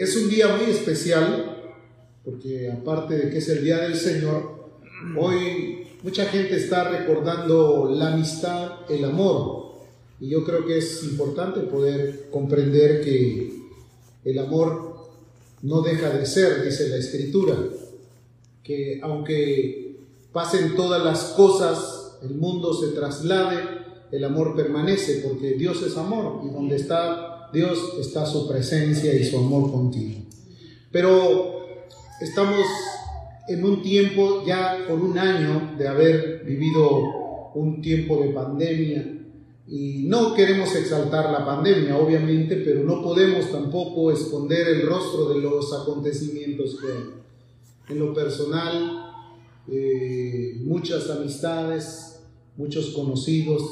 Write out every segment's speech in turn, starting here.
Es un día muy especial, porque aparte de que es el Día del Señor, hoy mucha gente está recordando la amistad, el amor. Y yo creo que es importante poder comprender que el amor no deja de ser, dice la Escritura, que aunque pasen todas las cosas, el mundo se traslade, el amor permanece, porque Dios es amor y donde está Dios está su presencia y su amor contigo. Pero estamos en un tiempo ya por un año de haber vivido un tiempo de pandemia y no queremos exaltar la pandemia, obviamente, pero no podemos tampoco esconder el rostro de los acontecimientos que hay. En lo personal, eh, muchas amistades, muchos conocidos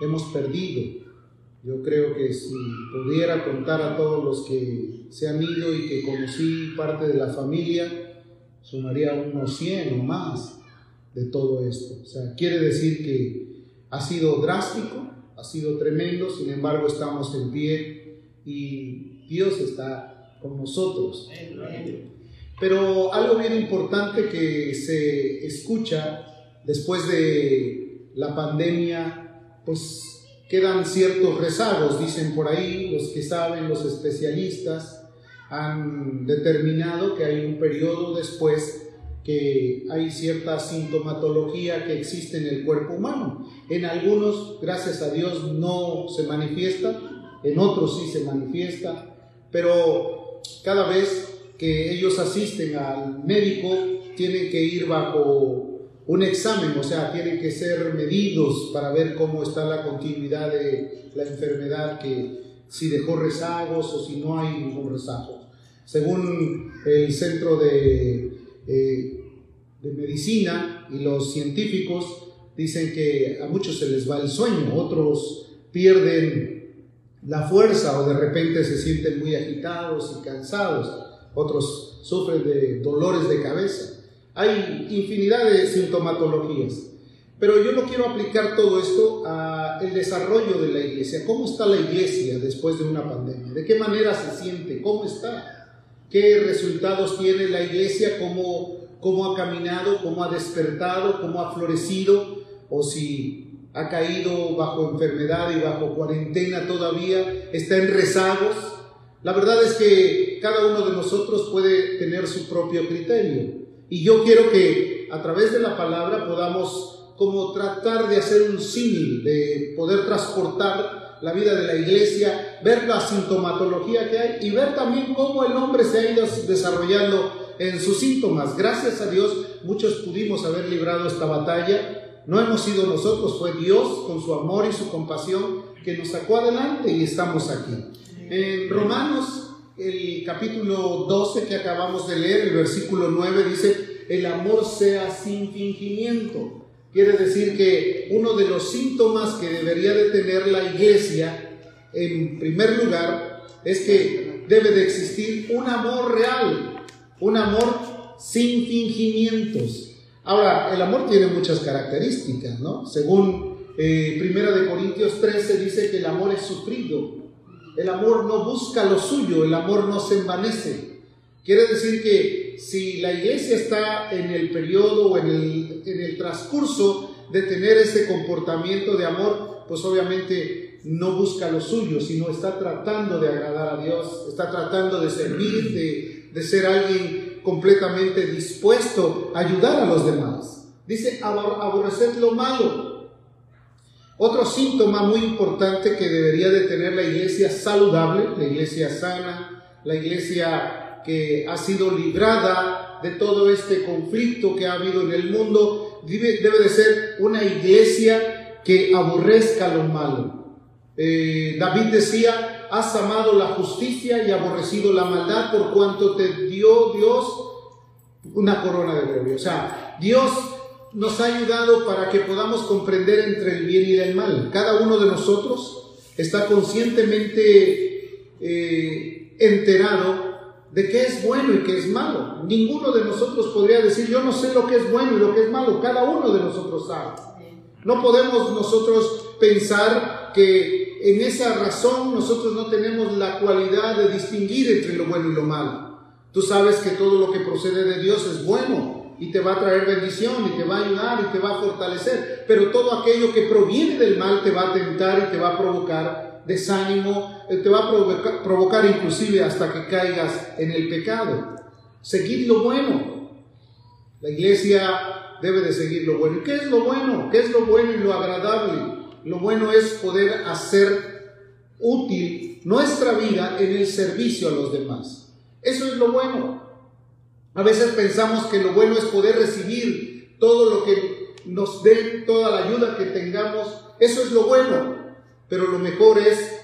hemos perdido yo creo que si pudiera contar a todos los que se han ido y que conocí parte de la familia, sumaría unos 100 o más de todo esto. O sea, quiere decir que ha sido drástico, ha sido tremendo, sin embargo estamos en pie y Dios está con nosotros. Pero algo bien importante que se escucha después de la pandemia, pues quedan ciertos rezagos, dicen por ahí, los que saben, los especialistas han determinado que hay un periodo después que hay cierta sintomatología que existe en el cuerpo humano. En algunos, gracias a Dios, no se manifiesta, en otros sí se manifiesta, pero cada vez que ellos asisten al médico tienen que ir bajo un examen, o sea, tienen que ser medidos para ver cómo está la continuidad de la enfermedad, que si dejó rezagos o si no hay ningún rezago. Según el Centro de, eh, de Medicina y los científicos, dicen que a muchos se les va el sueño, otros pierden la fuerza o de repente se sienten muy agitados y cansados, otros sufren de dolores de cabeza. Hay infinidad de sintomatologías. Pero yo no quiero aplicar todo esto al desarrollo de la iglesia. ¿Cómo está la iglesia después de una pandemia? ¿De qué manera se siente? ¿Cómo está? ¿Qué resultados tiene la iglesia? ¿Cómo, cómo ha caminado? ¿Cómo ha despertado? ¿Cómo ha florecido? ¿O si ha caído bajo enfermedad y bajo cuarentena todavía? ¿Está en rezagos? La verdad es que cada uno de nosotros puede tener su propio criterio. Y yo quiero que a través de la palabra podamos como tratar de hacer un símil, de poder transportar la vida de la iglesia, ver la sintomatología que hay y ver también cómo el hombre se ha ido desarrollando en sus síntomas. Gracias a Dios muchos pudimos haber librado esta batalla. No hemos sido nosotros, fue Dios con su amor y su compasión que nos sacó adelante y estamos aquí. En Romanos el capítulo 12 que acabamos de leer, el versículo 9 dice, el amor sea sin fingimiento. Quiere decir que uno de los síntomas que debería de tener la iglesia, en primer lugar, es que debe de existir un amor real, un amor sin fingimientos. Ahora, el amor tiene muchas características, ¿no? Según eh, Primera de Corintios 13 dice que el amor es sufrido, el amor no busca lo suyo, el amor no se envanece. Quiere decir que si la iglesia está en el periodo o en el, en el transcurso de tener ese comportamiento de amor, pues obviamente no busca lo suyo, sino está tratando de agradar a Dios, está tratando de servir, de, de ser alguien completamente dispuesto a ayudar a los demás. Dice aborrecer lo malo, otro síntoma muy importante que debería de tener la iglesia saludable, la iglesia sana, la iglesia que ha sido librada de todo este conflicto que ha habido en el mundo, debe, de ser una iglesia que aborrezca lo malo. Eh, David decía, has amado la justicia y aborrecido la maldad por cuanto te dio Dios una corona de gloria. O sea, Dios nos ha ayudado para que podamos comprender entre el bien y el mal. Cada uno de nosotros está conscientemente eh, enterado de qué es bueno y qué es malo. Ninguno de nosotros podría decir, yo no sé lo que es bueno y lo que es malo. Cada uno de nosotros sabe. No podemos nosotros pensar que en esa razón nosotros no tenemos la cualidad de distinguir entre lo bueno y lo malo. Tú sabes que todo lo que procede de Dios es bueno y te va a traer bendición y te va a ayudar y te va a fortalecer, pero todo aquello que proviene del mal te va a tentar y te va a provocar desánimo, eh, te va a provocar, provocar inclusive hasta que caigas en el pecado. Seguid lo bueno. La iglesia debe de seguir lo bueno. ¿Y qué es lo bueno? ¿Qué es lo bueno y lo agradable? Lo bueno es poder hacer útil nuestra vida en el servicio a los demás. Eso es lo bueno. A veces pensamos que lo bueno es poder recibir todo lo que nos den, toda la ayuda que tengamos. Eso es lo bueno. Pero lo mejor es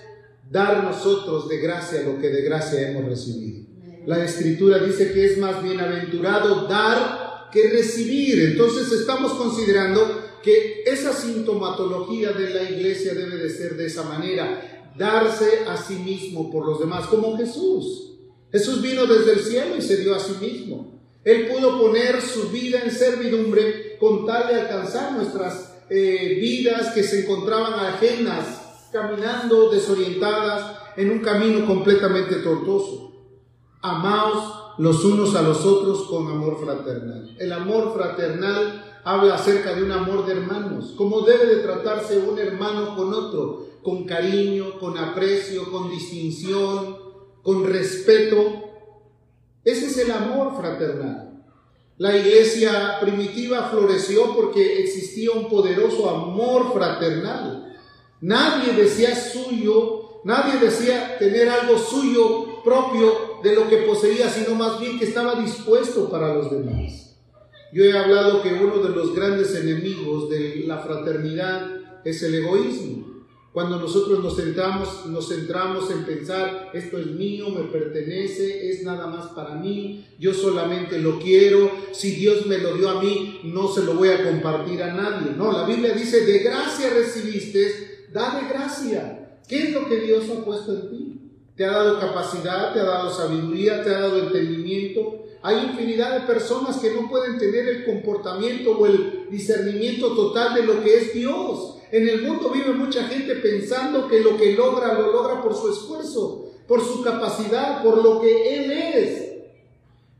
dar nosotros de gracia lo que de gracia hemos recibido. La escritura dice que es más bienaventurado dar que recibir. Entonces estamos considerando que esa sintomatología de la iglesia debe de ser de esa manera, darse a sí mismo por los demás, como Jesús. Jesús vino desde el cielo y se dio a sí mismo. Él pudo poner su vida en servidumbre con tal de alcanzar nuestras eh, vidas que se encontraban ajenas, caminando desorientadas en un camino completamente tortuoso. Amaos los unos a los otros con amor fraternal. El amor fraternal habla acerca de un amor de hermanos, como debe de tratarse un hermano con otro, con cariño, con aprecio, con distinción, con respeto. Ese es el amor fraternal. La iglesia primitiva floreció porque existía un poderoso amor fraternal. Nadie decía suyo, nadie decía tener algo suyo propio de lo que poseía, sino más bien que estaba dispuesto para los demás. Yo he hablado que uno de los grandes enemigos de la fraternidad es el egoísmo. Cuando nosotros nos centramos, nos centramos en pensar, esto es mío, me pertenece, es nada más para mí, yo solamente lo quiero, si Dios me lo dio a mí, no se lo voy a compartir a nadie. No, la Biblia dice, de gracia recibiste, da de gracia. ¿Qué es lo que Dios ha puesto en ti? Te ha dado capacidad, te ha dado sabiduría, te ha dado entendimiento. Hay infinidad de personas que no pueden tener el comportamiento o el discernimiento total de lo que es Dios. En el mundo vive mucha gente pensando que lo que logra lo logra por su esfuerzo, por su capacidad, por lo que Él es.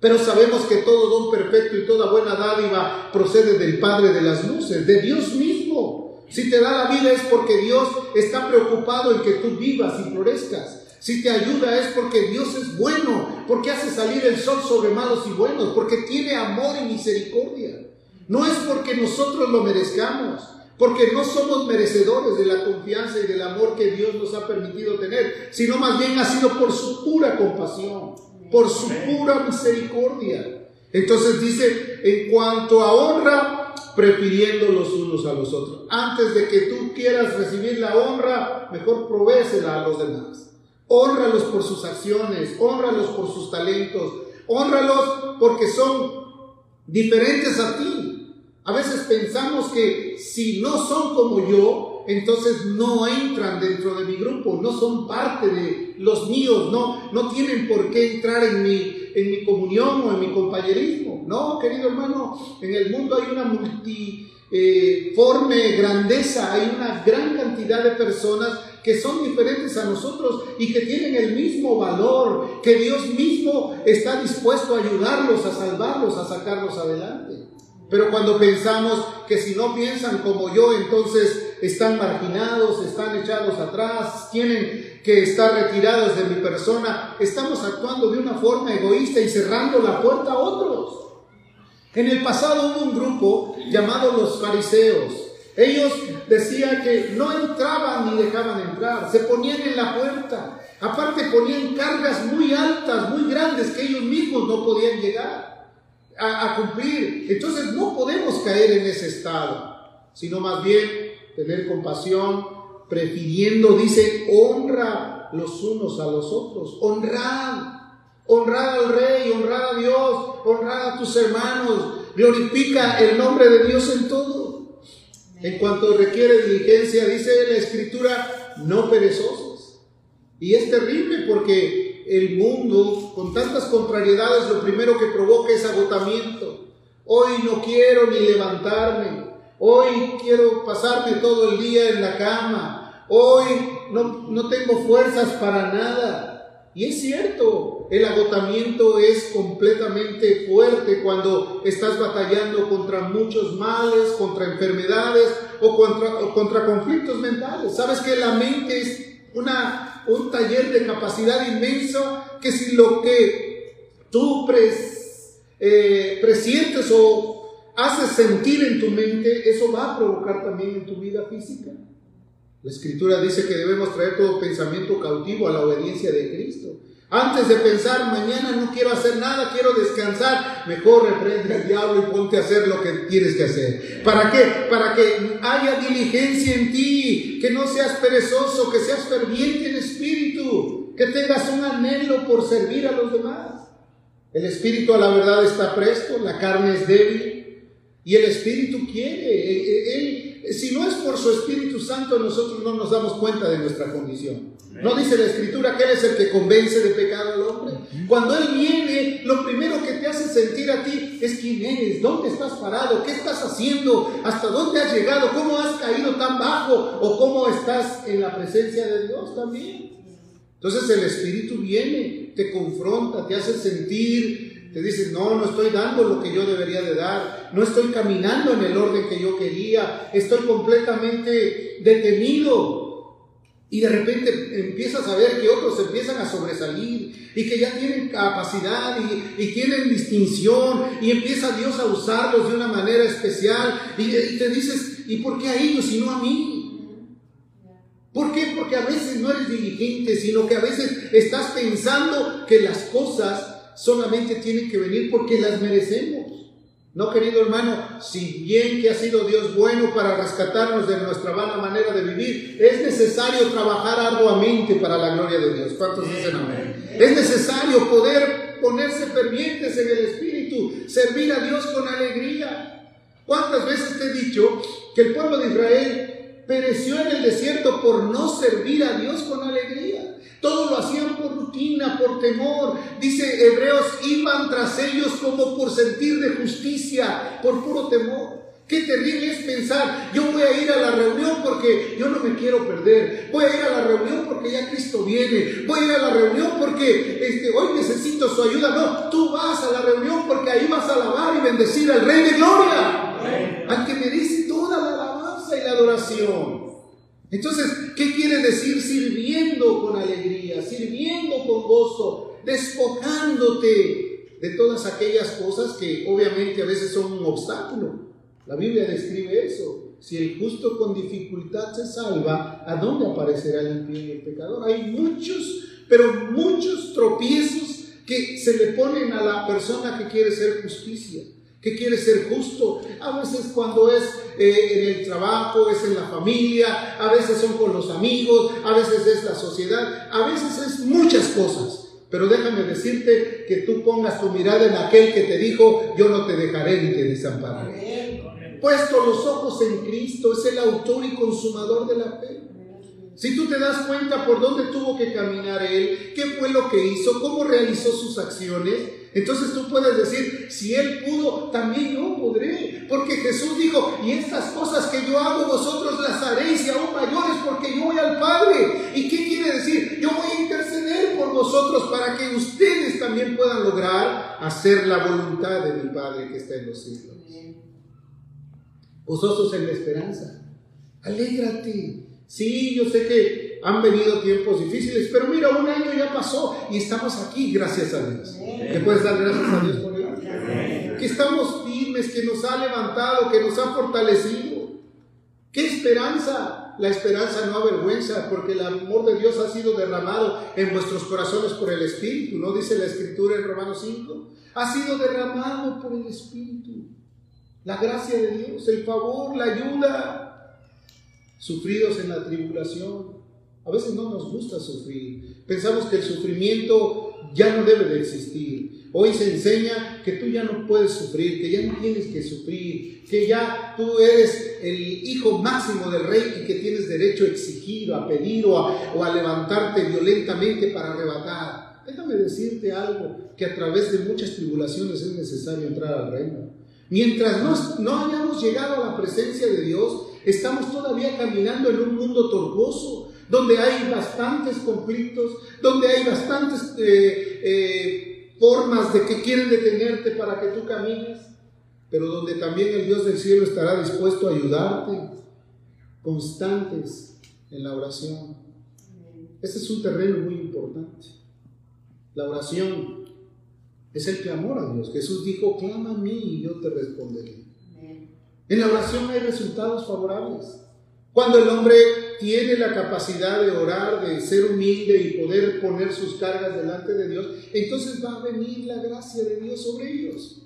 Pero sabemos que todo don perfecto y toda buena dádiva procede del Padre de las luces, de Dios mismo. Si te da la vida es porque Dios está preocupado en que tú vivas y florezcas. Si te ayuda es porque Dios es bueno, porque hace salir el sol sobre malos y buenos, porque tiene amor y misericordia. No es porque nosotros lo merezcamos porque no somos merecedores de la confianza y del amor que Dios nos ha permitido tener, sino más bien ha sido por su pura compasión, por su pura misericordia. Entonces dice, en cuanto a honra, prefiriendo los unos a los otros. Antes de que tú quieras recibir la honra, mejor provéesela a los demás. Honralos por sus acciones, honralos por sus talentos, honralos porque son diferentes a ti. A veces pensamos que si no son como yo, entonces no entran dentro de mi grupo, no son parte de los míos, no, no tienen por qué entrar en mi, en mi comunión o en mi compañerismo. No, querido hermano, en el mundo hay una multiforme grandeza, hay una gran cantidad de personas que son diferentes a nosotros y que tienen el mismo valor, que Dios mismo está dispuesto a ayudarlos, a salvarlos, a sacarlos adelante. Pero cuando pensamos que si no piensan como yo, entonces están marginados, están echados atrás, tienen que estar retirados de mi persona, estamos actuando de una forma egoísta y cerrando la puerta a otros. En el pasado hubo un grupo llamado los fariseos. Ellos decían que no entraban ni dejaban entrar, se ponían en la puerta. Aparte ponían cargas muy altas, muy grandes que ellos mismos no podían llegar a, cumplir. Entonces no podemos caer en ese estado, sino más bien tener compasión, prefiriendo, dice, honra los unos a los otros, honrad, honrad al rey, honrad a Dios, honrad a tus hermanos, glorifica el nombre de Dios en todo. En cuanto requiere diligencia, dice la escritura, no perezosos. Y es terrible porque el mundo, con tantas contrariedades, lo primero que provoca es agotamiento. Hoy no quiero ni levantarme. Hoy quiero pasarme todo el día en la cama. Hoy no, no tengo fuerzas para nada. Y es cierto, el agotamiento es completamente fuerte cuando estás batallando contra muchos males, contra enfermedades o contra, o contra conflictos mentales. Sabes que la mente es una, un taller de capacidad inmenso que si lo que tú eh, presientes o haces sentir en tu mente, eso va a provocar también en tu vida física. La escritura dice que debemos traer todo pensamiento cautivo a la obediencia de Cristo. Antes de pensar, mañana no quiero hacer nada, quiero descansar, mejor reprende al diablo y ponte a hacer lo que tienes que hacer. ¿Para qué? Para que haya diligencia en ti, que no seas perezoso, que seas ferviente en espíritu, que tengas un anhelo por servir a los demás. El espíritu a la verdad está presto, la carne es débil y el espíritu quiere. Él, si no es por su Espíritu Santo, nosotros no nos damos cuenta de nuestra condición. ¿No dice la escritura que Él es el que convence de pecado al hombre? Cuando Él viene, lo primero que te hace sentir a ti es quién eres, dónde estás parado, qué estás haciendo, hasta dónde has llegado, cómo has caído tan bajo o cómo estás en la presencia de Dios también. Entonces el Espíritu viene, te confronta, te hace sentir, te dice, no, no estoy dando lo que yo debería de dar, no estoy caminando en el orden que yo quería, estoy completamente detenido y de repente empiezas a ver que otros empiezan a sobresalir y que ya tienen capacidad y, tienen distinción y empieza Dios a usarlos de una manera especial. Y, te dices, ¿y por qué a ellos y no a mí? ¿Por qué? Porque a veces no eres diligente, sino que a veces estás pensando que las cosas solamente tienen que venir porque las merecemos. No, querido hermano, si bien que ha sido Dios bueno para rescatarnos de nuestra vana manera de vivir, es necesario trabajar arduamente para la gloria de Dios. ¿Cuántos dicen amén? Es necesario poder ponerse fervientes en el Espíritu, servir a Dios con alegría. ¿Cuántas veces te he dicho que el pueblo de Israel pereció en el desierto por no servir a Dios con alegría? Todo lo hacían por rutina, por temor. Dice Hebreos, iban tras ellos como por sentir de justicia, por puro temor. Qué terrible es pensar, yo voy a ir a la reunión porque yo no me quiero perder. Voy a ir a la reunión porque ya Cristo viene. Voy a ir a la reunión porque este, hoy necesito su ayuda. No, tú vas a la reunión porque ahí vas a alabar y bendecir al Rey de Gloria. Al que merece toda la alabanza y la adoración. Entonces, ¿qué quiere decir sirviendo con alegría, sirviendo con gozo, despojándote de todas aquellas cosas que obviamente a veces son un obstáculo? La Biblia describe eso. Si el justo con dificultad se salva, ¿a dónde aparecerá el impío y el pecador? Hay muchos, pero muchos tropiezos que se le ponen a la persona que quiere ser justicia que quiere ser justo. A veces cuando es eh, en el trabajo, es en la familia, a veces son con los amigos, a veces es la sociedad, a veces es muchas cosas. Pero déjame decirte que tú pongas tu mirada en aquel que te dijo, yo no te dejaré ni te desampararé. Puesto los ojos en Cristo, es el autor y consumador de la fe. Si tú te das cuenta por dónde tuvo que caminar Él, qué fue lo que hizo, cómo realizó sus acciones, entonces tú puedes decir, si Él pudo, también yo podré. Porque Jesús dijo, y estas cosas que yo hago, vosotros las haréis y aún mayores porque yo voy al Padre. ¿Y qué quiere decir? Yo voy a interceder por vosotros para que ustedes también puedan lograr hacer la voluntad de mi Padre que está en los cielos. Vosotros en la esperanza. Alégrate. Sí, yo sé que han venido tiempos difíciles, pero mira, un año ya pasó y estamos aquí, gracias a Dios. ¿Qué puedes dar gracias a Dios por ello? Que estamos firmes, que nos ha levantado, que nos ha fortalecido. ¡Qué esperanza! La esperanza no avergüenza, porque el amor de Dios ha sido derramado en vuestros corazones por el Espíritu, ¿no? Dice la Escritura en Romanos 5. Ha sido derramado por el Espíritu. La gracia de Dios, el favor, la ayuda, sufridos en la tribulación. A veces no nos gusta sufrir. Pensamos que el sufrimiento ya no debe de existir. Hoy se enseña que tú ya no puedes sufrir, que ya no tienes que sufrir, que ya tú eres el hijo máximo del rey y que tienes derecho a exigir, a pedir o a, levantarte violentamente para arrebatar. Déjame decirte algo, que a través de muchas tribulaciones es necesario entrar al reino. Mientras no, no hayamos llegado a la presencia de Dios, Estamos todavía caminando en un mundo tortuoso. Donde hay bastantes conflictos, donde hay bastantes eh, eh, formas de que quieren detenerte para que tú camines, pero donde también el Dios del cielo estará dispuesto a ayudarte, constantes en la oración. Este es un terreno muy importante. La oración es el clamor a Dios. Jesús dijo, clama a mí y yo te responderé. En la oración hay resultados favorables. Cuando el hombre tiene la capacidad de orar, de ser humilde y poder poner sus cargas delante de Dios, entonces va a venir la gracia de Dios sobre ellos.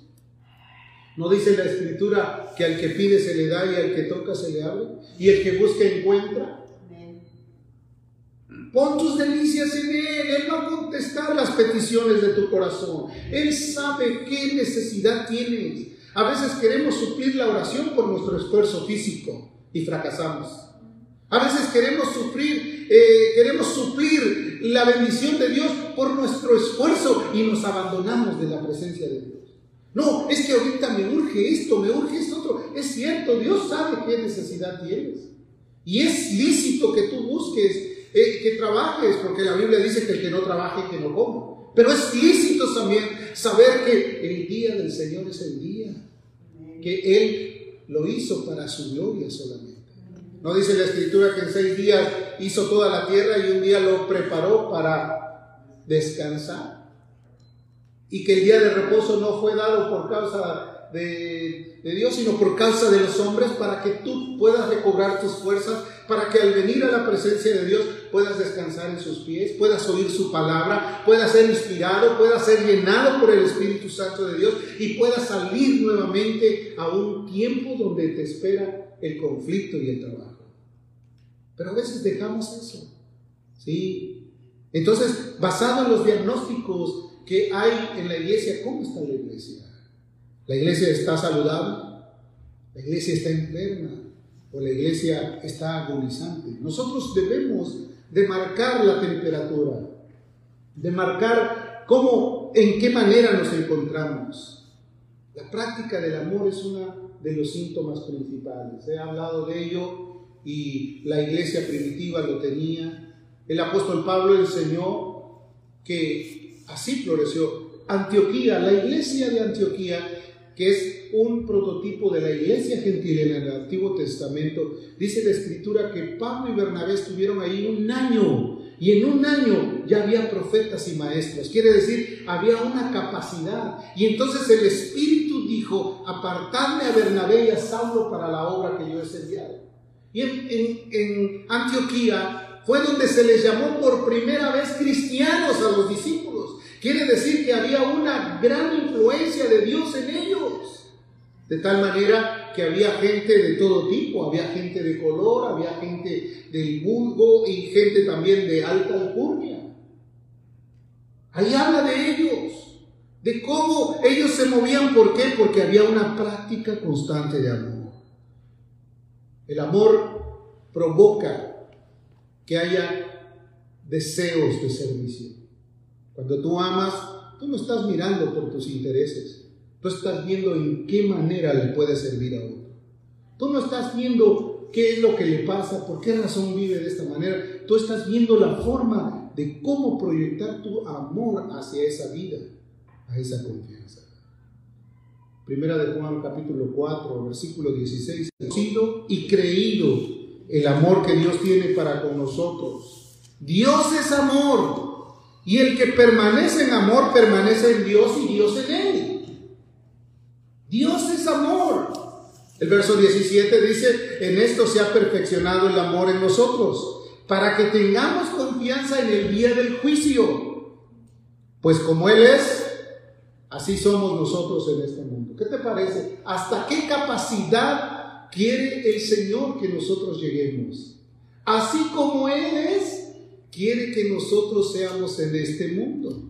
¿No dice la escritura que al que pide se le da y al que toca se le abre? ¿Y el que busca encuentra? Pon tus delicias en Él. Él va a contestar las peticiones de tu corazón. Él sabe qué necesidad tienes. A veces queremos suplir la oración por nuestro esfuerzo físico y fracasamos. A veces queremos sufrir, eh, queremos suplir la bendición de Dios por nuestro esfuerzo y nos abandonamos de la presencia de Dios. No, es que ahorita me urge esto, me urge esto otro. Es cierto, Dios sabe qué necesidad tienes. Y es lícito que tú busques, eh, que trabajes, porque la Biblia dice que el que no trabaje, que no coma. Pero es lícito también saber que el día del Señor es el día, que Él lo hizo para su gloria solamente. No dice la escritura que en seis días hizo toda la tierra y un día lo preparó para descansar. Y que el día de reposo no fue dado por causa de, de Dios, sino por causa de los hombres, para que tú puedas recobrar tus fuerzas para que al venir a la presencia de Dios puedas descansar en sus pies, puedas oír su palabra, puedas ser inspirado, puedas ser llenado por el Espíritu Santo de Dios y puedas salir nuevamente a un tiempo donde te espera el conflicto y el trabajo. Pero a veces dejamos eso. ¿sí? Entonces, basado en los diagnósticos que hay en la iglesia, ¿cómo está la iglesia? ¿La iglesia está saludable? ¿La iglesia está enferma? o la iglesia está agonizante. Nosotros debemos de marcar la temperatura, de marcar cómo, en qué manera nos encontramos. La práctica del amor es uno de los síntomas principales. He hablado de ello y la iglesia primitiva lo tenía. El apóstol Pablo enseñó que así floreció. Antioquía, la iglesia de Antioquía, que es un prototipo de la iglesia gentil en el Antiguo Testamento, dice la escritura que Pablo y Bernabé estuvieron ahí un año y en un año ya había profetas y maestros. Quiere decir, había una capacidad. Y entonces el Espíritu dijo, apartadme a Bernabé y a Saulo para la obra que yo he enviado. Y en Antioquía fue donde se les llamó por primera vez cristianos a los discípulos. Quiere decir que había una gran influencia de Dios en ellos. De tal manera que había gente de todo tipo, había gente de color, había gente del vulgo y gente también de alta alcurnia. Ahí habla de ellos, de cómo ellos se movían. ¿Por qué? Porque había una práctica constante de amor. El amor provoca que haya deseos de servicio. Cuando tú amas, tú no estás mirando por tus intereses. Tú estás viendo en qué manera le puede servir a otro. Tú no estás viendo qué es lo que le pasa, por qué razón vive de esta manera. Tú estás viendo la forma de cómo proyectar tu amor hacia esa vida, a esa confianza. Primera de Juan capítulo 4, versículo 16. Sido y creído el amor que Dios tiene para con nosotros. Dios es amor. Y el que permanece en amor permanece en Dios y Dios en él. Dios es amor. El verso 17 dice, en esto se ha perfeccionado el amor en nosotros, para que tengamos confianza en el día del juicio. Pues como Él es, así somos nosotros en este mundo. ¿Qué te parece? ¿Hasta qué capacidad quiere el Señor que nosotros lleguemos? Así como Él es, quiere que nosotros seamos en este mundo.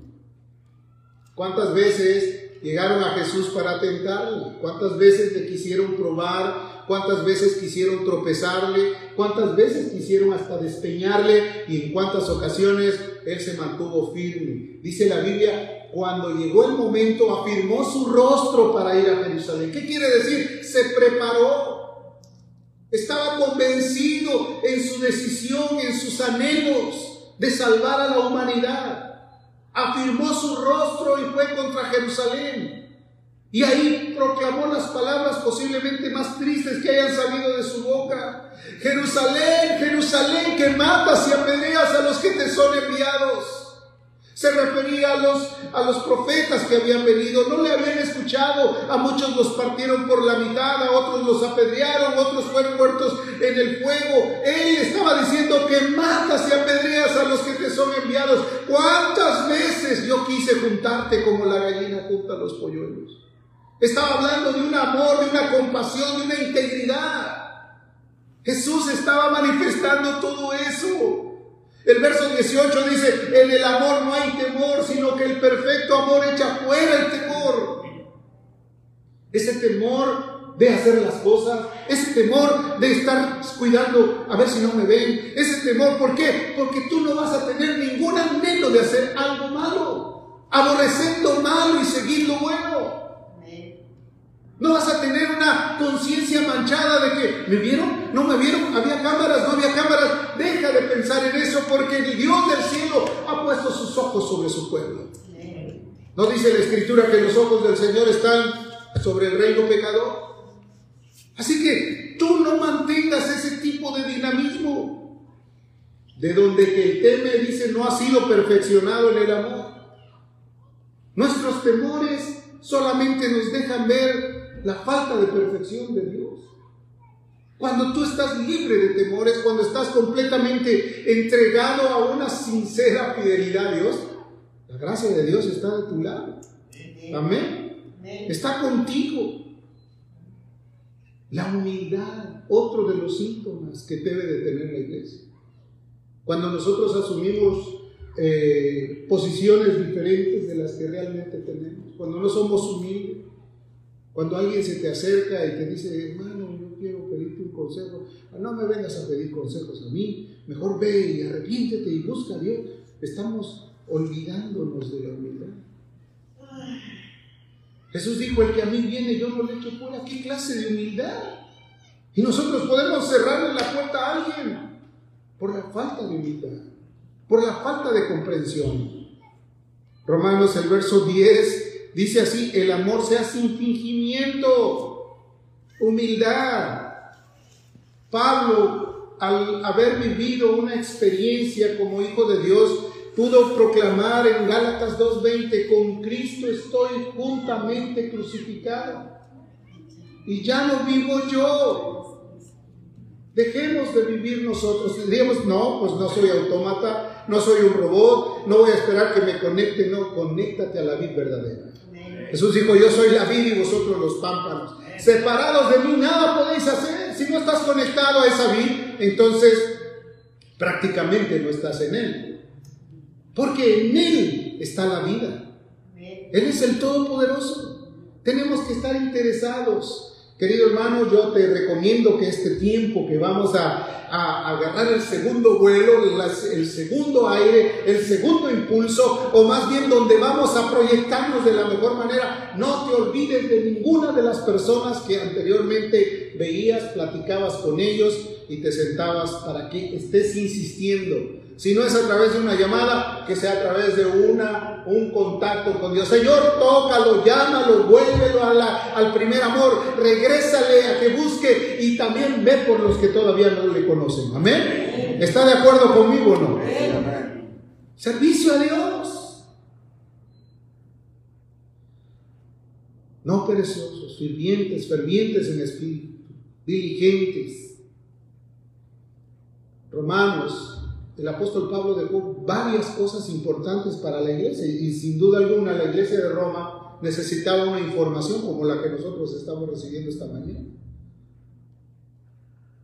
¿Cuántas veces llegaron a Jesús para tentarle. ¿Cuántas veces le quisieron probar? ¿Cuántas veces quisieron tropezarle? ¿Cuántas veces quisieron hasta despeñarle? Y en cuántas ocasiones él se mantuvo firme. Dice la Biblia, cuando llegó el momento afirmó su rostro para ir a Jerusalén. ¿Qué quiere decir? Se preparó. Estaba convencido en su decisión, en sus anhelos de salvar a la humanidad. Afirmó su rostro y fue contra Jerusalén. Y ahí proclamó las palabras posiblemente más tristes que hayan salido de su boca. Jerusalén, Jerusalén, que matas y apedreas a los que te son enviados. Se refería a los, a los profetas que habían venido, no le habían escuchado, a muchos los partieron por la mitad, a otros los apedrearon, otros fueron muertos en el fuego. Él estaba diciendo que matas y apedreas a los que te son enviados. ¿Cuántas veces yo quise juntarte como la gallina junta a los polluelos? Estaba hablando de un amor, de una compasión, de una integridad. Jesús estaba manifestando todo eso. El verso 18 dice, en el amor no hay temor, sino que el perfecto amor echa fuera el temor. Ese temor de hacer las cosas, ese temor de estar cuidando a ver si no me ven, ese temor, ¿por qué? Porque tú no vas a tener ningún anhelo de hacer algo malo, aborreciendo malo y seguir lo bueno. No vas a tener una conciencia manchada de que, ¿me vieron? ¿No me vieron? ¿Había cámaras? ¿No había cámaras? Deja de pensar en eso porque el Dios del cielo ha puesto sus ojos sobre su pueblo. ¿No dice la escritura que los ojos del Señor están sobre el reino pecador? Así que tú no mantengas ese tipo de dinamismo. De donde que el teme, dice, no ha sido perfeccionado en el amor. Nuestros temores solamente nos dejan ver la falta de perfección de Dios. Cuando tú estás libre de temores, cuando estás completamente entregado a una sincera fidelidad a Dios, la gracia de Dios está de tu lado. Amén. Está contigo. La humildad, otro de los síntomas que debe de tener la iglesia. Cuando nosotros asumimos eh, posiciones diferentes de las que realmente tenemos, cuando no somos humildes, cuando alguien se te acerca y te dice, hermano, yo quiero pedirte un consejo, ah, no me vengas a pedir consejos a mí, mejor ve y arrepiéntete y busca a Dios. Estamos olvidándonos de la humildad. Jesús dijo, el que a mí viene, yo no le echo fuera. ¿Qué clase de humildad? Y nosotros podemos cerrarle la puerta a alguien por la falta de humildad, por la falta de comprensión. Romanos el verso 10 Dice así, el amor sea sin fingimiento, humildad. Pablo, al haber vivido una experiencia como hijo de Dios, pudo proclamar en Gálatas 2.20, con Cristo estoy juntamente crucificado. Y ya no vivo yo. Dejemos de vivir nosotros. Diríamos, no, pues no soy autómata, no soy un robot, no voy a esperar que me conecte. No, conéctate a la vida verdadera. Jesús dijo, yo soy la vida y vosotros los pámpanos. Separados de mí nada podéis hacer. Si no estás conectado a esa vida, entonces prácticamente no estás en Él. Porque en Él está la vida. Él es el Todopoderoso. Tenemos que estar interesados Querido hermano, yo te recomiendo que este tiempo que vamos a, agarrar el segundo vuelo, el segundo aire, el segundo impulso, o más bien donde vamos a proyectarnos de la mejor manera, no te olvides de ninguna de las personas que anteriormente veías, platicabas con ellos y te sentabas para que estés insistiendo si no es a través de una llamada, que sea a través de una, un contacto con Dios. Señor, tócalo, llámalo, vuélvelo al primer amor, regrésale a que busque y también ve por los que todavía no le conocen. Amén. ¿Está de acuerdo conmigo o no? Servicio a Dios. No perezosos, fervientes, fervientes en espíritu, diligentes. Romanos el apóstol Pablo dejó varias cosas importantes para la iglesia y sin duda alguna la iglesia de Roma necesitaba una información como la que nosotros estamos recibiendo esta mañana.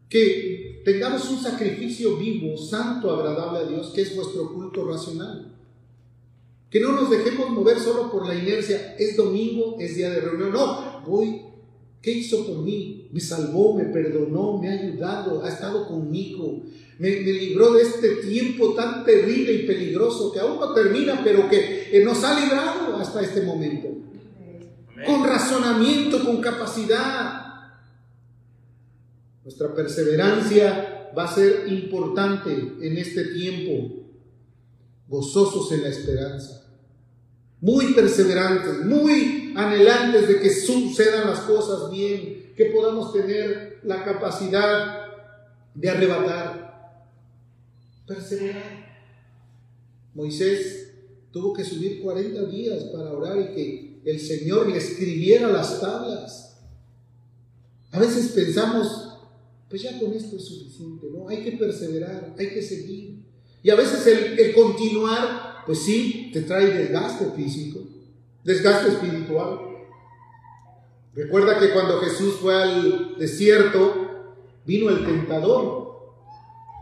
Que tengamos un sacrificio vivo, santo, agradable a Dios, que es vuestro culto racional. Que no nos dejemos mover solo por la inercia, es domingo, es día de reunión. No, voy, ¿qué hizo por mí? Me salvó, me perdonó, me ha ayudado, ha estado conmigo, me, libró de este tiempo tan terrible y peligroso que aún no termina, pero que nos ha librado hasta este momento. Con razonamiento, con capacidad. Nuestra perseverancia va a ser importante en este tiempo, gozosos en la esperanza, muy perseverantes, muy anhelantes de que sucedan las cosas bien, que podamos tener la capacidad de arrebatar, perseverar. Moisés tuvo que subir 40 días para orar y que el Señor le escribiera las tablas. A veces pensamos, pues ya con esto es suficiente, ¿no? Hay que perseverar, hay que seguir. Y a veces el, el continuar, pues sí, te trae desgaste físico, desgaste espiritual. Recuerda que cuando Jesús fue al desierto, vino el tentador.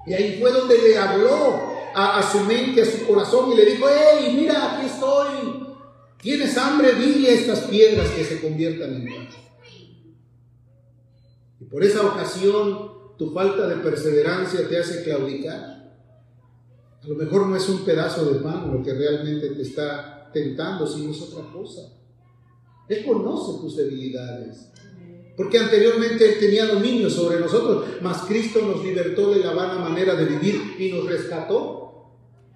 Y ahí fue donde le habló a, su mente, a su corazón y le dijo, hey, mira, aquí estoy. ¿Tienes hambre? Dile a estas piedras que se conviertan en pan. Y por esa ocasión tu falta de perseverancia te hace claudicar. Lo mejor no es un pedazo de pan lo que realmente te está tentando, sino es otra cosa. Él conoce tus debilidades. Porque anteriormente Él tenía dominio sobre nosotros, mas Cristo nos libertó de la vana manera de vivir y nos rescató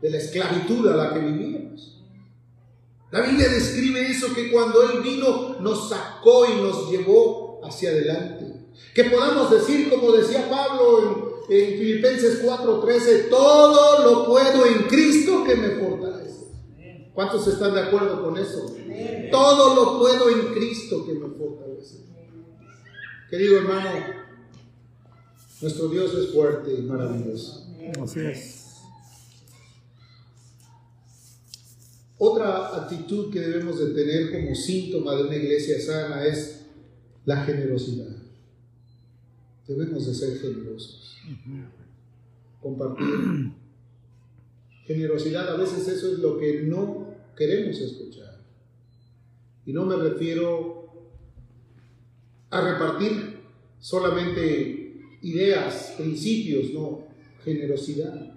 de la esclavitud a la que vivíamos. La Biblia describe eso, que cuando Él vino nos sacó y nos llevó hacia adelante. Que podamos decir, como decía Pablo en, en Filipenses 4:13, todo lo puedo en Cristo que me fortalece. ¿Cuántos están de acuerdo con eso? Todo lo puedo en Cristo que me fortalece. Querido hermano, nuestro Dios es fuerte y maravilloso. Así es. Otra actitud que debemos de tener como síntoma de una iglesia sana es la generosidad. Debemos de ser generosos. Compartir. Generosidad, a veces eso es lo que no queremos escuchar. Y no me refiero a repartir solamente ideas, principios, no, generosidad.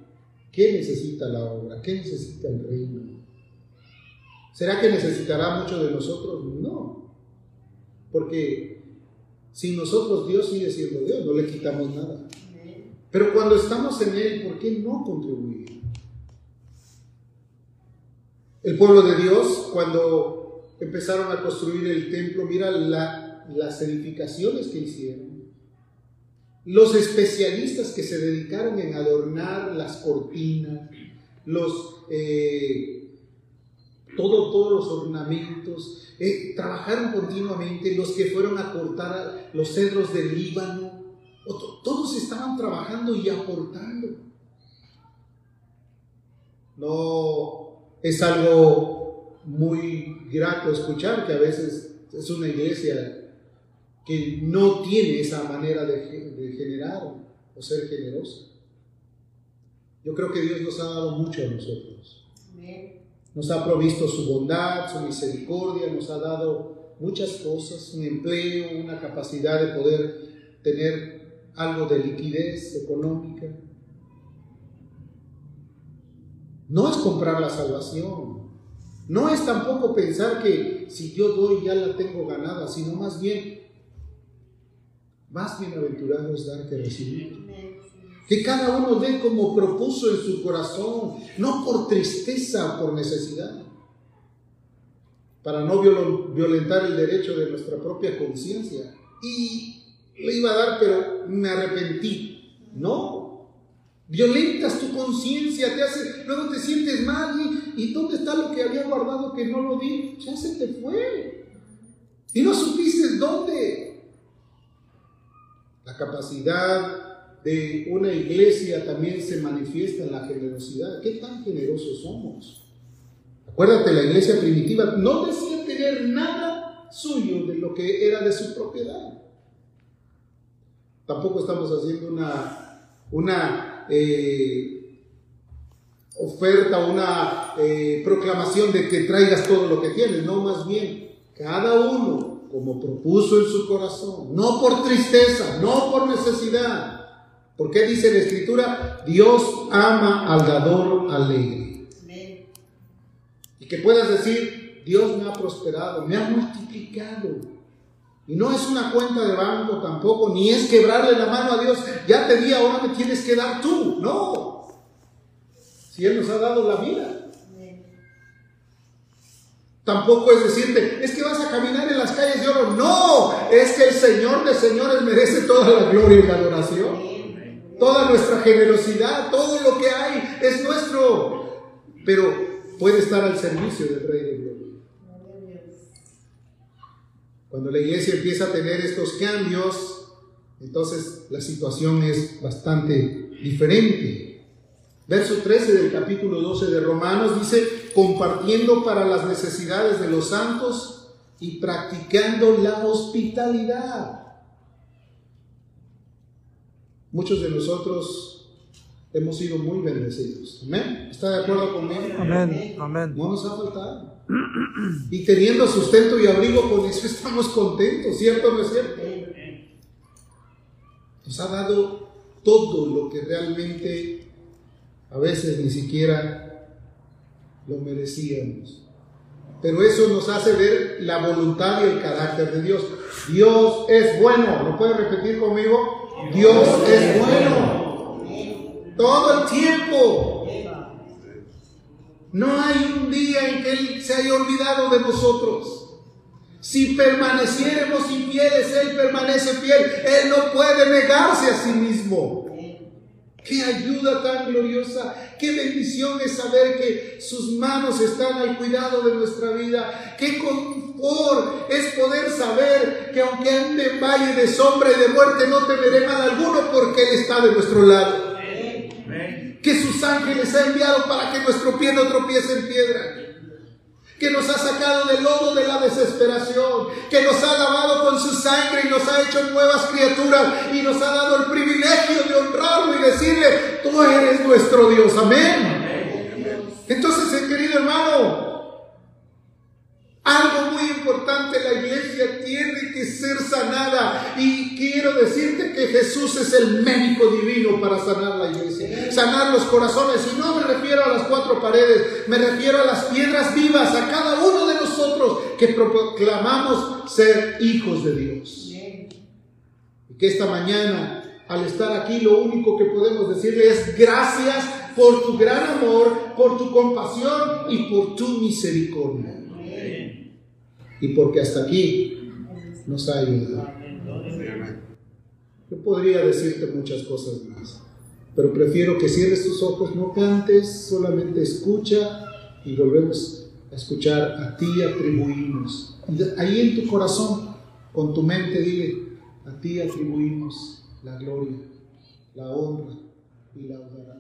¿Qué necesita la obra? ¿Qué necesita el reino? ¿Será que necesitará mucho de nosotros? No. Porque sin nosotros Dios sigue siendo Dios, no le quitamos nada. Pero cuando estamos en Él, ¿por qué no contribuir? El pueblo de Dios, cuando empezaron a construir el templo, mira las edificaciones que hicieron. Los especialistas que se dedicaron en adornar las cortinas, los... Eh, todo, todos los ornamentos, eh, trabajaron continuamente, los que fueron a cortar los cedros del Líbano, todos estaban trabajando y aportando. No es algo muy grato escuchar que a veces es una iglesia que no tiene esa manera de, de generar o ser generosa. Yo creo que Dios nos ha dado mucho a nosotros. Amén. Nos ha provisto su bondad, su misericordia, nos ha dado muchas cosas, un empleo, una capacidad de poder tener algo de liquidez económica. No es comprar la salvación. No es tampoco pensar que si yo doy ya la tengo ganada, sino más bien, más bienaventurado es dar que recibir. Que cada uno dé como propuso en su corazón, no por tristeza o por necesidad, para no violentar el derecho de nuestra propia conciencia. Y le iba a dar, pero me arrepentí. No, violentas tu conciencia, te hace, luego te sientes mal y, y, ¿dónde está lo que había guardado que no lo di? Ya se te fue. Y no supiste dónde. La capacidad de una iglesia también se manifiesta la generosidad. ¿Qué tan generosos somos? Acuérdate, la iglesia primitiva no decía tener nada suyo de lo que era de su propiedad. Tampoco estamos haciendo una, una eh, oferta, una eh, proclamación de que traigas todo lo que tienes, no, más bien, cada uno como propuso en su corazón, no por tristeza, no por necesidad, ¿Por qué dice la escritura? Dios ama al dador alegre. Y que puedas decir, Dios me ha prosperado, me ha multiplicado. Y no es una cuenta de banco tampoco, ni es quebrarle la mano a Dios, ya te di, ahora me tienes que dar tú. No. Si Él nos ha dado la vida. Tampoco es decirte, es que vas a caminar en las calles de oro. No, es que el Señor de señores merece toda la gloria y la adoración. Toda nuestra generosidad, todo lo que hay es nuestro. Pero puede estar al servicio del Rey de Gloria. Cuando la iglesia empieza a tener estos cambios, entonces la situación es bastante diferente. Verso 13 del capítulo 12 de Romanos dice, compartiendo para las necesidades de los santos y practicando la hospitalidad. Muchos de nosotros hemos sido muy bendecidos. ¿Amén? ¿Está de acuerdo conmigo? Amén. Amén. No nos ha faltado. Y teniendo sustento y abrigo, con eso estamos contentos, ¿cierto o no es cierto? Nos ha dado todo lo que realmente a veces ni siquiera lo merecíamos. Pero eso nos hace ver la voluntad y el carácter de Dios. Dios es bueno. ¿Lo puede repetir conmigo? Dios es bueno. Todo el tiempo. No hay un día en que Él se haya olvidado de nosotros. Si permaneciéramos infieles, Él permanece fiel. Él no puede negarse a sí mismo. Qué ayuda tan gloriosa, qué bendición es saber que sus manos están al cuidado de nuestra vida. Qué confort es poder saber que aunque ande en valle de sombra y de muerte, no temeré mal alguno porque Él está de nuestro lado que sus ángeles ha enviado para que nuestro pie no tropiece en piedra, que nos ha sacado del lodo de la desesperación, que nos ha lavado con su sangre y nos ha hecho nuevas criaturas y nos ha dado el privilegio de honrarlo y decirle, tú eres nuestro Dios, amén. Entonces, querido hermano, algo muy importante, la iglesia tiene que ser sanada. Y quiero decirte que Jesús es el médico divino para sanar la iglesia. Sanar los corazones. Y no me refiero a las cuatro paredes, me refiero a las piedras vivas, a cada uno de nosotros que proclamamos ser hijos de Dios. Y que esta mañana, al estar aquí, lo único que podemos decirle es gracias por tu gran amor, por tu compasión y por tu misericordia y porque hasta aquí nos ha ayudado. Yo podría decirte muchas cosas más, pero prefiero que cierres tus ojos, no cantes, solamente escucha y volvemos a escuchar a ti atribuimos. Ahí en tu corazón, con tu mente, dile, a ti atribuimos la gloria, la honra y la adoración.